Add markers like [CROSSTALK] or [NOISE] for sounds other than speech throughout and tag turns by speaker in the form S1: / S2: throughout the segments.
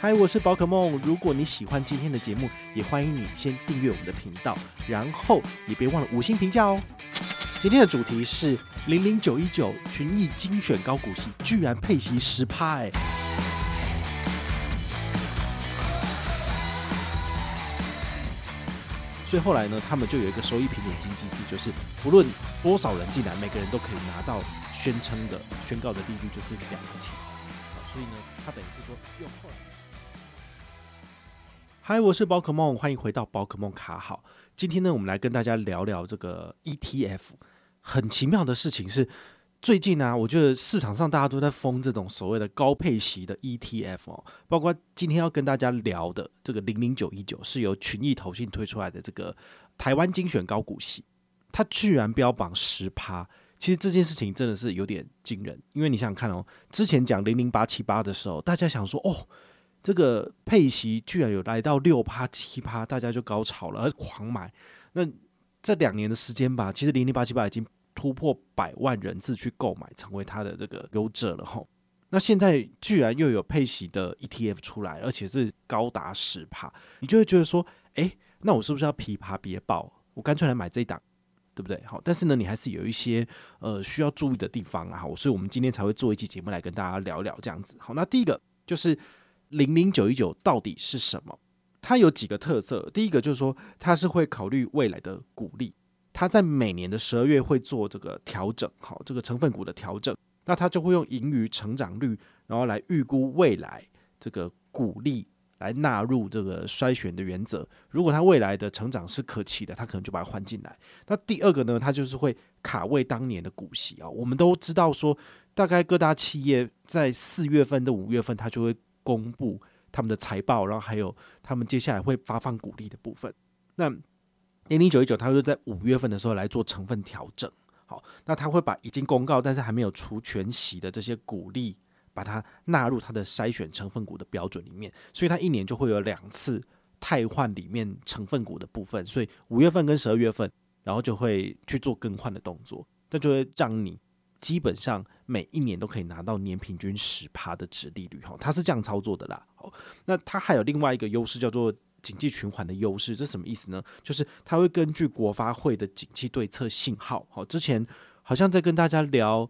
S1: 嗨，我是宝可梦。如果你喜欢今天的节目，也欢迎你先订阅我们的频道，然后也别忘了五星评价哦。今天的主题是零零九一九群益精选高股息，居然配息十趴！所以后来呢，他们就有一个收益平准金机制，就是不论多少人进来，每个人都可以拿到宣称的、宣告的利率就是两块钱。所以呢，他等于是说用后来。嗨，我是宝可梦，欢迎回到宝可梦卡好。今天呢，我们来跟大家聊聊这个 ETF。很奇妙的事情是，最近呢、我觉得市场上大家都在疯这种所谓的高配息的 ETF 哦，包括今天要跟大家聊的这个零零九一九，是由群益投信推出来的这个台湾精选高股息，它居然标榜十趴。其实这件事情真的是有点惊人，因为你想想看哦，之前讲零零八七八的时候，大家想说哦。这个配息居然有来到六趴七趴，大家就高潮了，而狂买。那这两年的时间吧，其实零零八七八已经突破百万人次去购买，成为它的这个优者了吼。那现在居然又有配息的 ETF 出来，而且是高达十趴，你就会觉得说，诶，那我是不是要琵琶别抱？我干脆来买这一档，对不对？好，但是呢，你还是有一些呃需要注意的地方啊。好，所以我们今天才会做一期节目来跟大家聊聊这样子。好，那第一个就是。零零九一九到底是什么？它有几个特色。第一个就是说，它是会考虑未来的股利，它在每年的十二月会做这个调整，好，这个成分股的调整。那它就会用盈余成长率，然后来预估未来这个股利，来纳入这个筛选的原则。如果它未来的成长是可期的，它可能就把它换进来。那第二个呢，它就是会卡位当年的股息啊。我们都知道说，大概各大企业在四月份到五月份，它就会。公布他们的财报，然后还有他们接下来会发放股利的部分。那零零九一九，它会在五月份的时候来做成分调整。好，那他会把已经公告但是还没有除全息的这些股利，把它纳入它的筛选成分股的标准里面。所以它一年就会有两次汰换里面成分股的部分。所以五月份跟十二月份，然后就会去做更换的动作，这就会让你。基本上每一年都可以拿到年平均十趴的殖利率，哈，它是这样操作的啦。好，那它还有另外一个优势叫做景气循环的优势，这什么意思呢？就是它会根据国发会的景气对策信号，好，之前好像在跟大家聊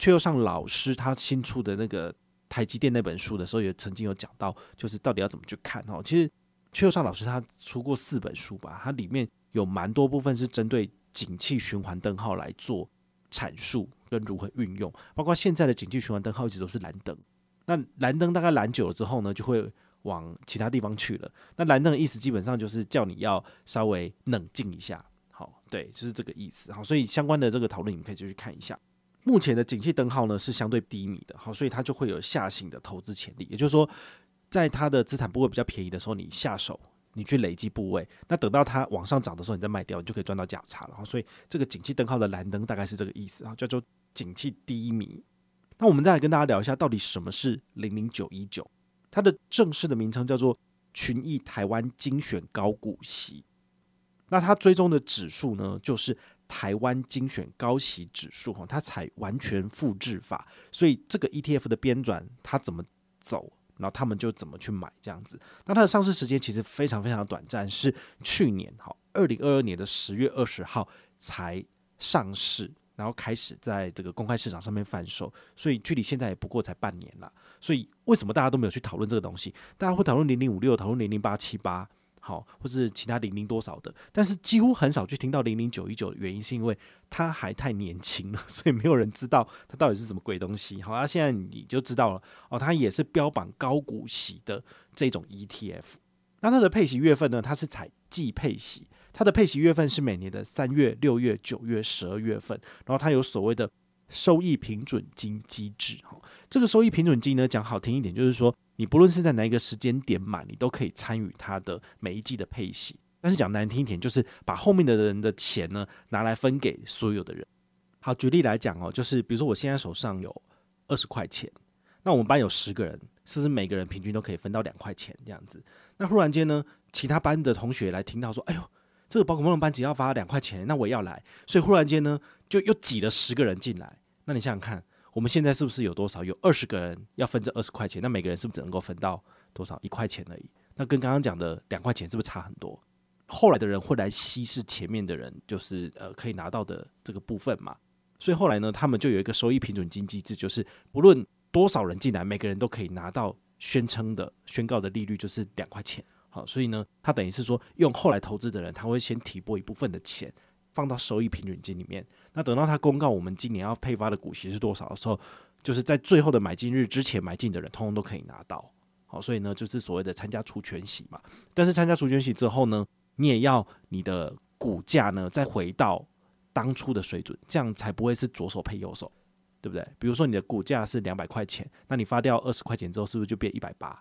S1: 阙又上老师他新出的那个台积电那本书的时候，也曾经有讲到，就是到底要怎么去看哈。其实阙又上老师他出过四本书吧，它里面有蛮多部分是针对景气循环灯号来做阐述。跟如何运用，包括现在的景气循环灯号一直都是蓝灯，那蓝灯大概蓝久了之后呢，就会往其他地方去了。那蓝灯的意思基本上就是叫你要稍微冷静一下，好，对，就是这个意思。好，所以相关的这个讨论，你们可以继续看一下。目前的景气灯号呢是相对低迷的，好，所以它就会有下行的投资潜力。也就是说，在它的资产部位比较便宜的时候，你下手。你去累积部位，那等到它往上涨的时候，你再卖掉，你就可以赚到价差了。所以这个景气灯号的蓝灯大概是这个意思啊，叫做景气低迷。那我们再来跟大家聊一下，到底什么是零零九一九？它的正式的名称叫做群益台湾精选高股息。那它追踪的指数呢，就是台湾精选高息指数哈，它采完全复制法，所以这个 ETF 的编转它怎么走？然后他们就怎么去买这样子？那它的上市时间其实非常非常短暂，是去年好，二零二二年的十月二十号才上市，然后开始在这个公开市场上面贩售，所以距离现在也不过才半年了。所以为什么大家都没有去讨论这个东西？大家会讨论零零五六，讨论零零八七八。好，或是其他零零多少的，但是几乎很少去听到零零九一九的原因，是因为它还太年轻了，[LAUGHS] 所以没有人知道它到底是什么鬼东西。好，那、啊、现在你就知道了哦，它也是标榜高股息的这种 ETF。那它的配息月份呢？它是采季配息，它的配息月份是每年的三月、六月、九月、十二月份，然后它有所谓的收益平准金机制。哈，这个收益平准金呢，讲好听一点就是说。你不论是在哪一个时间点买，你都可以参与它的每一季的配息。但是讲难听一点，就是把后面的人的钱呢拿来分给所有的人。好，举例来讲哦，就是比如说我现在手上有二十块钱，那我们班有十个人，是不是每个人平均都可以分到两块钱这样子？那忽然间呢，其他班的同学来听到说，哎呦，这个宝可梦的班级要发两块钱，那我也要来，所以忽然间呢，就又挤了十个人进来。那你想想看。我们现在是不是有多少？有二十个人要分这二十块钱，那每个人是不是只能够分到多少？一块钱而已。那跟刚刚讲的两块钱是不是差很多？后来的人会来稀释前面的人，就是呃可以拿到的这个部分嘛。所以后来呢，他们就有一个收益平准金机制，就是不论多少人进来，每个人都可以拿到宣称的宣告的利率就是两块钱。好，所以呢，他等于是说用后来投资的人，他会先提拨一部分的钱放到收益平准金里面。那等到他公告我们今年要配发的股息是多少的时候，就是在最后的买进日之前买进的人，通通都可以拿到。好，所以呢，就是所谓的参加除权息嘛。但是参加除权息之后呢，你也要你的股价呢再回到当初的水准，这样才不会是左手配右手，对不对？比如说你的股价是两百块钱，那你发掉二十块钱之后，是不是就变一百八？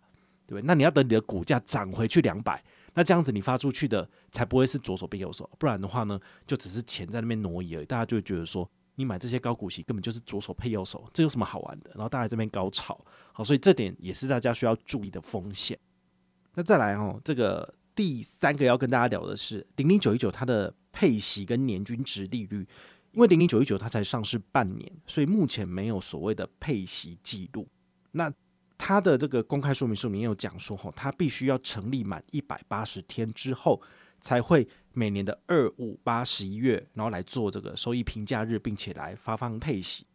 S1: 对？那你要等你的股价涨回去两百，那这样子你发出去的才不会是左手变右手，不然的话呢，就只是钱在那边挪移而已。大家就会觉得说，你买这些高股息根本就是左手配右手，这有什么好玩的？然后大家这边高潮，好，所以这点也是大家需要注意的风险。那再来哦，这个第三个要跟大家聊的是零零九一九它的配息跟年均殖利率，因为零零九一九它才上市半年，所以目前没有所谓的配息记录。那他的这个公开说明书里面有讲说，吼，他必须要成立满一百八十天之后，才会每年的二、五、八、十一月，然后来做这个收益评价日，并且来发放配息。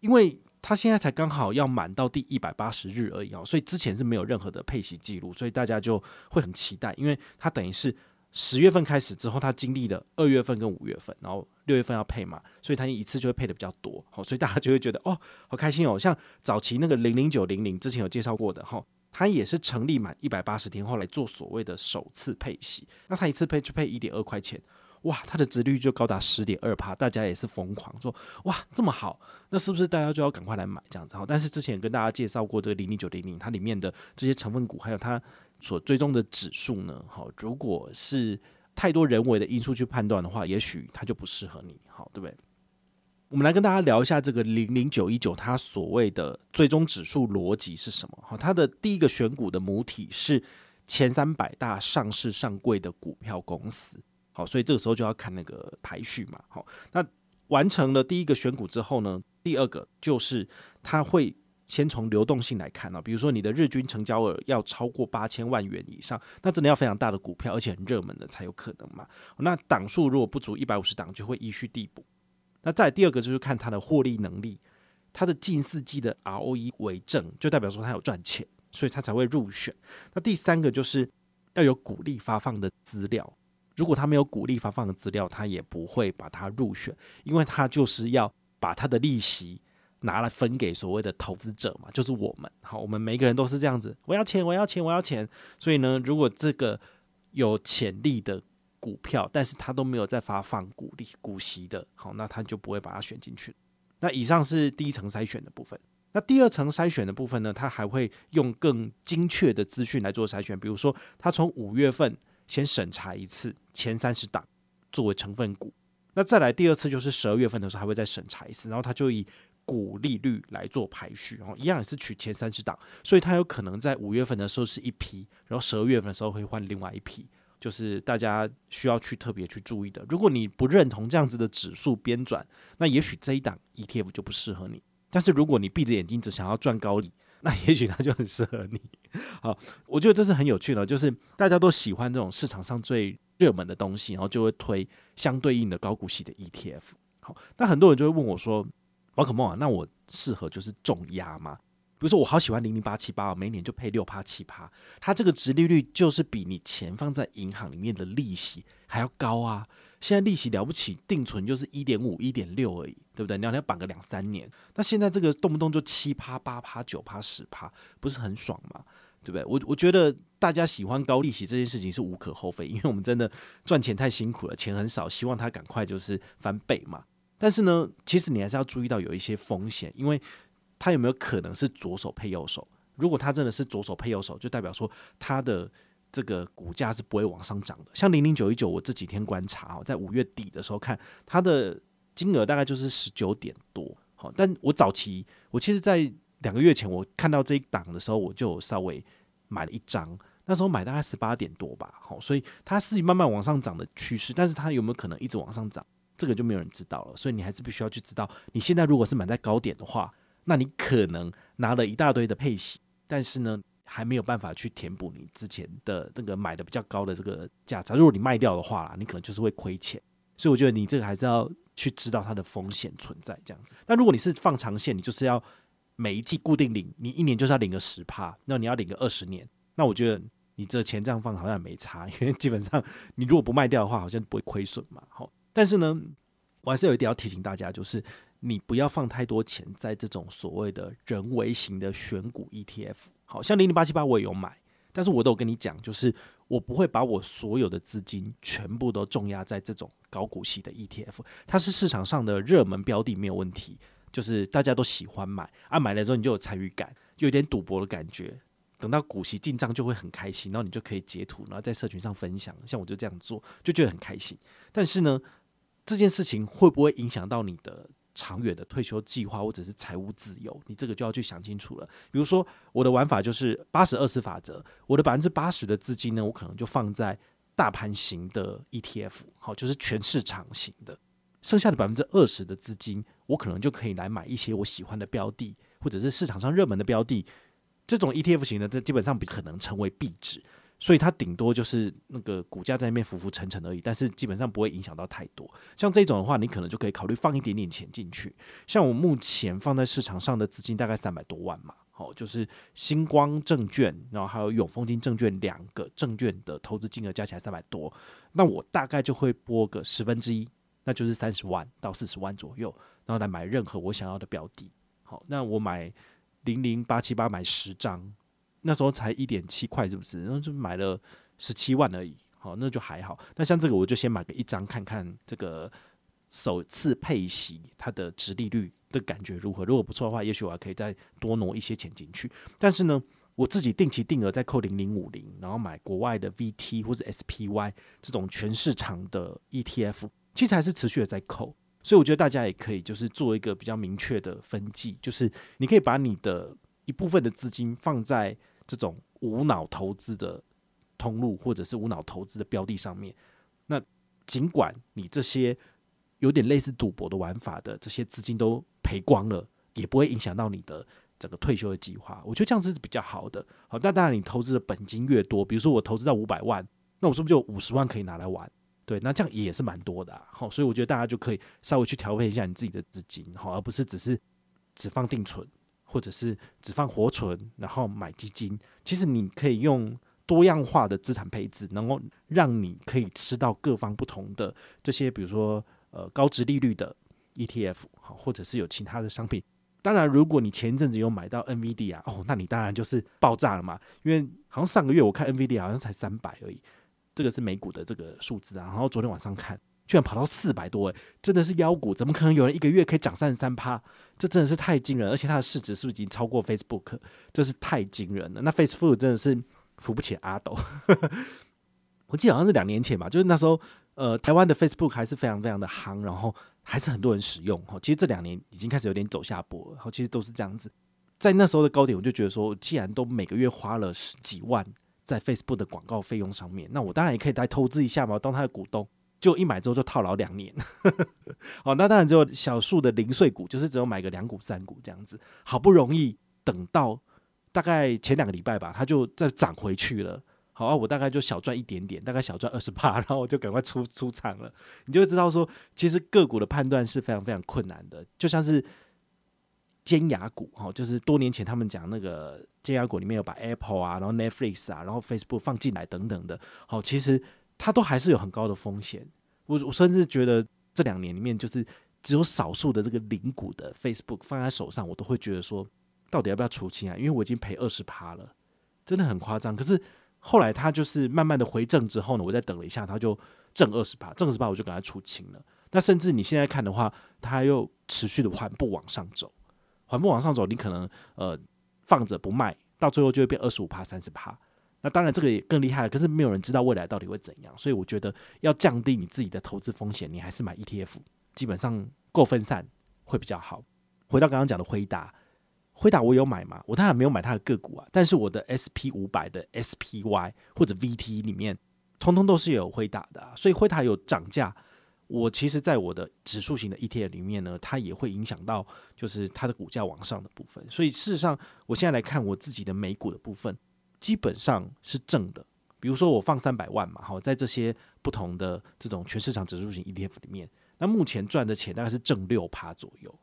S1: 因为他现在才刚好要满到第一百八十日而已哦，所以之前是没有任何的配息记录，所以大家就会很期待，因为他等于是。十月份开始之后，他经历了二月份跟五月份，然后六月份要配嘛，所以他一次就会配的比较多，好，所以大家就会觉得哦，好开心哦。像早期那个零零九零零之前有介绍过的哈，他也是成立满一百八十天后来做所谓的首次配息，那他一次配就配一点二块钱，哇，他的值率就高达十点二趴，大家也是疯狂说哇这么好，那是不是大家就要赶快来买这样子？好，但是之前跟大家介绍过这个零零九零零，它里面的这些成分股还有它。所追踪的指数呢？好，如果是太多人为的因素去判断的话，也许它就不适合你，好，对不对？我们来跟大家聊一下这个零零九一九，它所谓的追踪指数逻辑是什么？好，它的第一个选股的母体是前三百大上市上柜的股票公司，好，所以这个时候就要看那个排序嘛。好，那完成了第一个选股之后呢，第二个就是它会。先从流动性来看啊，比如说你的日均成交额要超过八千万元以上，那真的要非常大的股票，而且很热门的才有可能嘛。那档数如果不足一百五十档，就会依序递补。那再第二个就是看它的获利能力，它的近四季的 ROE 为正，就代表说它有赚钱，所以它才会入选。那第三个就是要有股利发放的资料，如果它没有股利发放的资料，它也不会把它入选，因为它就是要把它的利息。拿来分给所谓的投资者嘛，就是我们。好，我们每个人都是这样子，我要钱，我要钱，我要钱。所以呢，如果这个有潜力的股票，但是他都没有在发放股利、股息的，好，那他就不会把它选进去。那以上是第一层筛选的部分。那第二层筛选的部分呢，他还会用更精确的资讯来做筛选，比如说，他从五月份先审查一次前三十档作为成分股，那再来第二次就是十二月份的时候还会再审查一次，然后他就以。股利率来做排序，哦，一样也是取前三十档，所以它有可能在五月份的时候是一批，然后十二月份的时候会换另外一批，就是大家需要去特别去注意的。如果你不认同这样子的指数编转，那也许这一档 ETF 就不适合你。但是如果你闭着眼睛只想要赚高利，那也许它就很适合你。好，我觉得这是很有趣的，就是大家都喜欢这种市场上最热门的东西，然后就会推相对应的高股息的 ETF。好，那很多人就会问我说，宝可梦啊，那我适合就是重压吗？比如说我好喜欢零零八七八，我每年就配六趴七趴，它这个殖利率就是比你钱放在银行里面的利息还要高啊！现在利息了不起，定存就是一点五、一点六而已，对不对？你要你要绑个两三年，那现在这个动不动就七趴、八趴、九趴、十趴，不是很爽吗？对不对？我我觉得大家喜欢高利息这件事情是无可厚非，因为我们真的赚钱太辛苦了，钱很少，希望它赶快就是翻倍嘛。但是呢，其实你还是要注意到有一些风险，因为它有没有可能是左手配右手？如果它真的是左手配右手，就代表说它的这个股价是不会往上涨的。像零零九一九，我这几天观察哦，在五月底的时候看它的金额大概就是十九点多。好，但我早期我其实，在两个月前我看到这一档的时候，我就稍微买了一张，那时候买大概十八点多吧。好，所以它是慢慢往上涨的趋势，但是它有没有可能一直往上涨？这个就没有人知道了，所以你还是必须要去知道，你现在如果是买在高点的话，那你可能拿了一大堆的配息，但是呢，还没有办法去填补你之前的那个买的比较高的这个价差。如果你卖掉的话，你可能就是会亏钱。所以我觉得你这个还是要去知道它的风险存在这样子。但如果你是放长线，你就是要每一季固定领，你一年就是要领个十趴，那你要领个二十年，那我觉得你这钱这样放好像也没差，因为基本上你如果不卖掉的话，好像不会亏损嘛。好，但是呢，我还是有一点要提醒大家，就是你不要放太多钱在这种所谓的人为型的选股 ETF。好像零零八七八我也有买，但是我都有跟你讲，就是。我不会把我所有的资金全部都重压在这种高股息的 ETF，它是市场上的热门标的没有问题，就是大家都喜欢买啊，买了之后你就有参与感，就有点赌博的感觉，等到股息进账就会很开心，然后你就可以截图，然后在社群上分享，像我就这样做，就觉得很开心。但是呢，这件事情会不会影响到你的？长远的退休计划或者是财务自由，你这个就要去想清楚了。比如说，我的玩法就是八十二十法则，我的百分之八十的资金呢，我可能就放在大盘型的 ETF，好，就是全市场型的。剩下的百分之二十的资金，我可能就可以来买一些我喜欢的标的，或者是市场上热门的标的。这种 ETF 型的，这基本上不可能成为壁纸。所以它顶多就是那个股价在那边浮浮沉沉而已，但是基本上不会影响到太多。像这种的话，你可能就可以考虑放一点点钱进去。像我目前放在市场上的资金大概三百多万嘛，好，就是星光证券，然后还有永丰金证券两个证券的投资金额加起来三百多，那我大概就会拨个十分之一，那就是三十万到四十万左右，然后来买任何我想要的标的。好，那我买零零八七八买十张。那时候才一点七块，是不是？然后就买了十七万而已，好，那就还好。那像这个，我就先买个一张看看，这个首次配息它的殖利率的感觉如何？如果不错的话，也许我还可以再多挪一些钱进去。但是呢，我自己定期定额再扣零零五零，然后买国外的 VT 或者 SPY 这种全市场的 ETF，其实还是持续的在扣。所以我觉得大家也可以就是做一个比较明确的分际，就是你可以把你的一部分的资金放在。这种无脑投资的通路，或者是无脑投资的标的上面，那尽管你这些有点类似赌博的玩法的这些资金都赔光了，也不会影响到你的整个退休的计划。我觉得这样子是比较好的。好，那当然你投资的本金越多，比如说我投资到五百万，那我是不是就五十万可以拿来玩？对，那这样也是蛮多的啊。好，所以我觉得大家就可以稍微去调配一下你自己的资金，好，而不是只是只放定存。或者是只放活存，然后买基金，其实你可以用多样化的资产配置，能够让你可以吃到各方不同的这些，比如说呃高值利率的 ETF，好，或者是有其他的商品。当然，如果你前一阵子有买到 NVD 啊哦，那你当然就是爆炸了嘛，因为好像上个月我看 NVD 好像才三百而已，这个是美股的这个数字啊，然后昨天晚上看。居然跑到四百多诶，真的是妖股！怎么可能有人一个月可以涨三十三趴？这真的是太惊人，而且它的市值是不是已经超过 Facebook？这是太惊人了。那 Facebook 真的是扶不起阿斗。[LAUGHS] 我记得好像是两年前吧，就是那时候，呃，台湾的 Facebook 还是非常非常的夯，然后还是很多人使用。哈，其实这两年已经开始有点走下坡了。然后其实都是这样子，在那时候的高点，我就觉得说，既然都每个月花了十几万在 Facebook 的广告费用上面，那我当然也可以来投资一下嘛，当他的股东。就一买之后就套牢两年，[LAUGHS] 哦，那当然只有小数的零碎股，就是只有买个两股三股这样子。好不容易等到大概前两个礼拜吧，它就再涨回去了。好啊，我大概就小赚一点点，大概小赚二十趴，[LAUGHS] 然后我就赶快出出场了。你就会知道说，其实个股的判断是非常非常困难的，就像是尖牙股哈，就是多年前他们讲那个尖牙股里面有把 Apple 啊，然后 Netflix 啊，然后 Facebook 放进来等等的。好，其实。它都还是有很高的风险，我我甚至觉得这两年里面，就是只有少数的这个零股的 Facebook 放在手上，我都会觉得说，到底要不要出清啊？因为我已经赔二十趴了，真的很夸张。可是后来它就是慢慢的回正之后呢，我再等了一下，它就正二十趴，正二十趴我就赶快出清了。那甚至你现在看的话，它又持续的缓步往上走，缓步往上走，你可能呃放着不卖，到最后就会变二十五趴、三十趴。那当然，这个也更厉害了。可是没有人知道未来到底会怎样，所以我觉得要降低你自己的投资风险，你还是买 ETF，基本上够分散会比较好。回到刚刚讲的辉达，辉达我有买吗？我当然没有买它的个股啊，但是我的 SP 五百的 SPY 或者 VT 里面，通通都是有辉达的啊。所以辉达有涨价，我其实在我的指数型的 ETF 里面呢，它也会影响到就是它的股价往上的部分。所以事实上，我现在来看我自己的美股的部分，基本上是正的。比如说我放三百万嘛，好，在这些不同的这种全市场指数型 ETF 里面，那目前赚的钱大概是正六趴左右。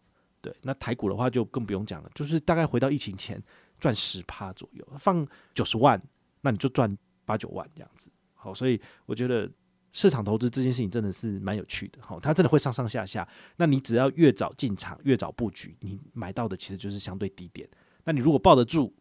S1: 对，那台股的话就更不用讲了，就是大概回到疫情前赚十趴左右，放九十万，那你就赚八九万这样子。好，所以我觉得市场投资这件事情真的是蛮有趣的。好，它真的会上上下下，那你只要越早进场，越早布局，你买到的其实就是相对低点。那你如果抱得住，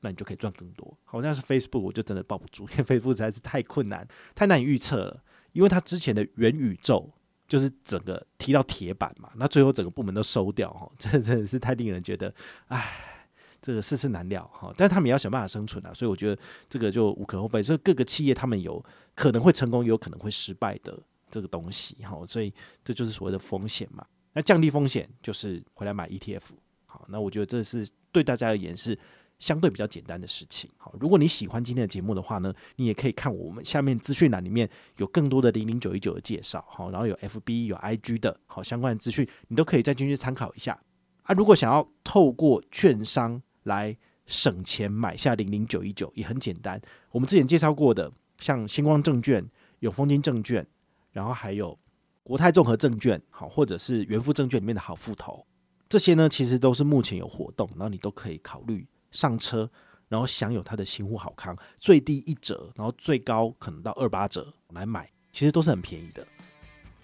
S1: 那你就可以赚更多。好像是 Facebook，我就真的抱不住，因为 Facebook 实在是太困难，太难以预测了。因为它之前的元宇宙就是整个踢到铁板嘛，那最后整个部门都收掉，哈，这 [LAUGHS] 真的是太令人觉得，唉，这个世事难料哈。但他们也要想办法生存啊，所以我觉得这个就无可厚非。所以各个企业他们有可能会成功，也有可能会失败的这个东西，哈，所以这就是所谓的风险嘛。那降低风险就是回来买 ETF，好，那我觉得这是对大家而言是。相对比较简单的事情，好，如果你喜欢今天的节目的话呢，你也可以看我们下面资讯栏里面有更多的零零九一九的介绍，好，然后有 FB 有 IG 的，好，相关的资讯你都可以再进去参考一下。啊，如果想要透过券商来省钱买下零零九一九也很简单，我们之前介绍过的，像星光证券、永丰金证券，然后还有国泰综合证券，好，或者是元富证券里面的好富投，这些呢其实都是目前有活动，然后你都可以考虑。上车，然后享有它的新户好康，最低一折，然后最高可能到二八折来买，其实都是很便宜的。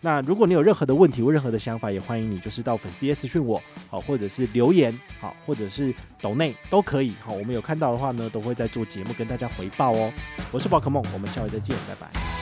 S1: 那如果你有任何的问题或任何的想法，也欢迎你就是到粉丝页私讯我，好，或者是留言，好，或者是抖内都可以，好，我们有看到的话呢，都会在做节目跟大家回报哦。我是宝可梦，我们下回再见，拜拜。